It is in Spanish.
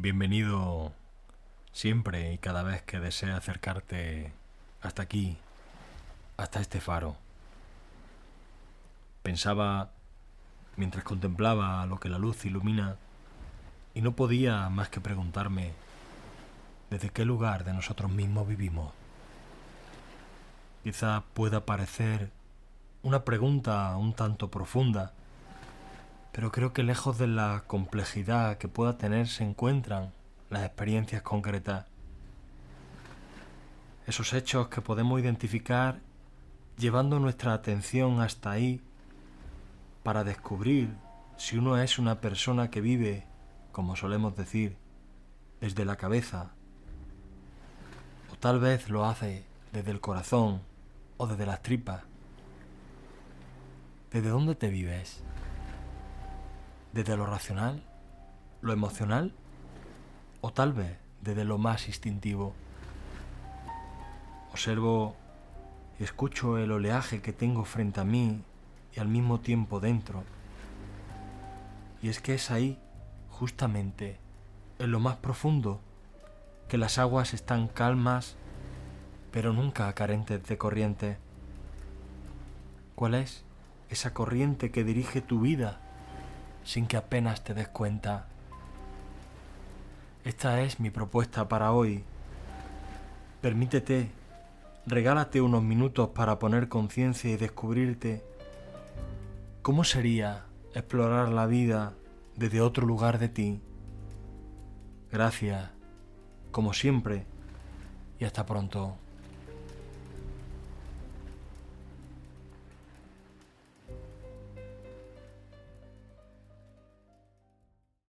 Bienvenido siempre y cada vez que desea acercarte hasta aquí, hasta este faro. Pensaba mientras contemplaba lo que la luz ilumina y no podía más que preguntarme desde qué lugar de nosotros mismos vivimos. Quizá pueda parecer una pregunta un tanto profunda, pero creo que lejos de la complejidad que pueda tener se encuentran las experiencias concretas. Esos hechos que podemos identificar llevando nuestra atención hasta ahí para descubrir si uno es una persona que vive, como solemos decir, desde la cabeza, o tal vez lo hace desde el corazón o desde las tripas. ¿Desde dónde te vives? ¿Desde lo racional? ¿Lo emocional? ¿O tal vez desde lo más instintivo? Observo y escucho el oleaje que tengo frente a mí y al mismo tiempo dentro. Y es que es ahí, justamente, en lo más profundo, que las aguas están calmas, pero nunca carentes de corriente. ¿Cuál es esa corriente que dirige tu vida sin que apenas te des cuenta? Esta es mi propuesta para hoy. Permítete, regálate unos minutos para poner conciencia y descubrirte ¿Cómo sería explorar la vida desde otro lugar de ti? Gracias, como siempre, y hasta pronto.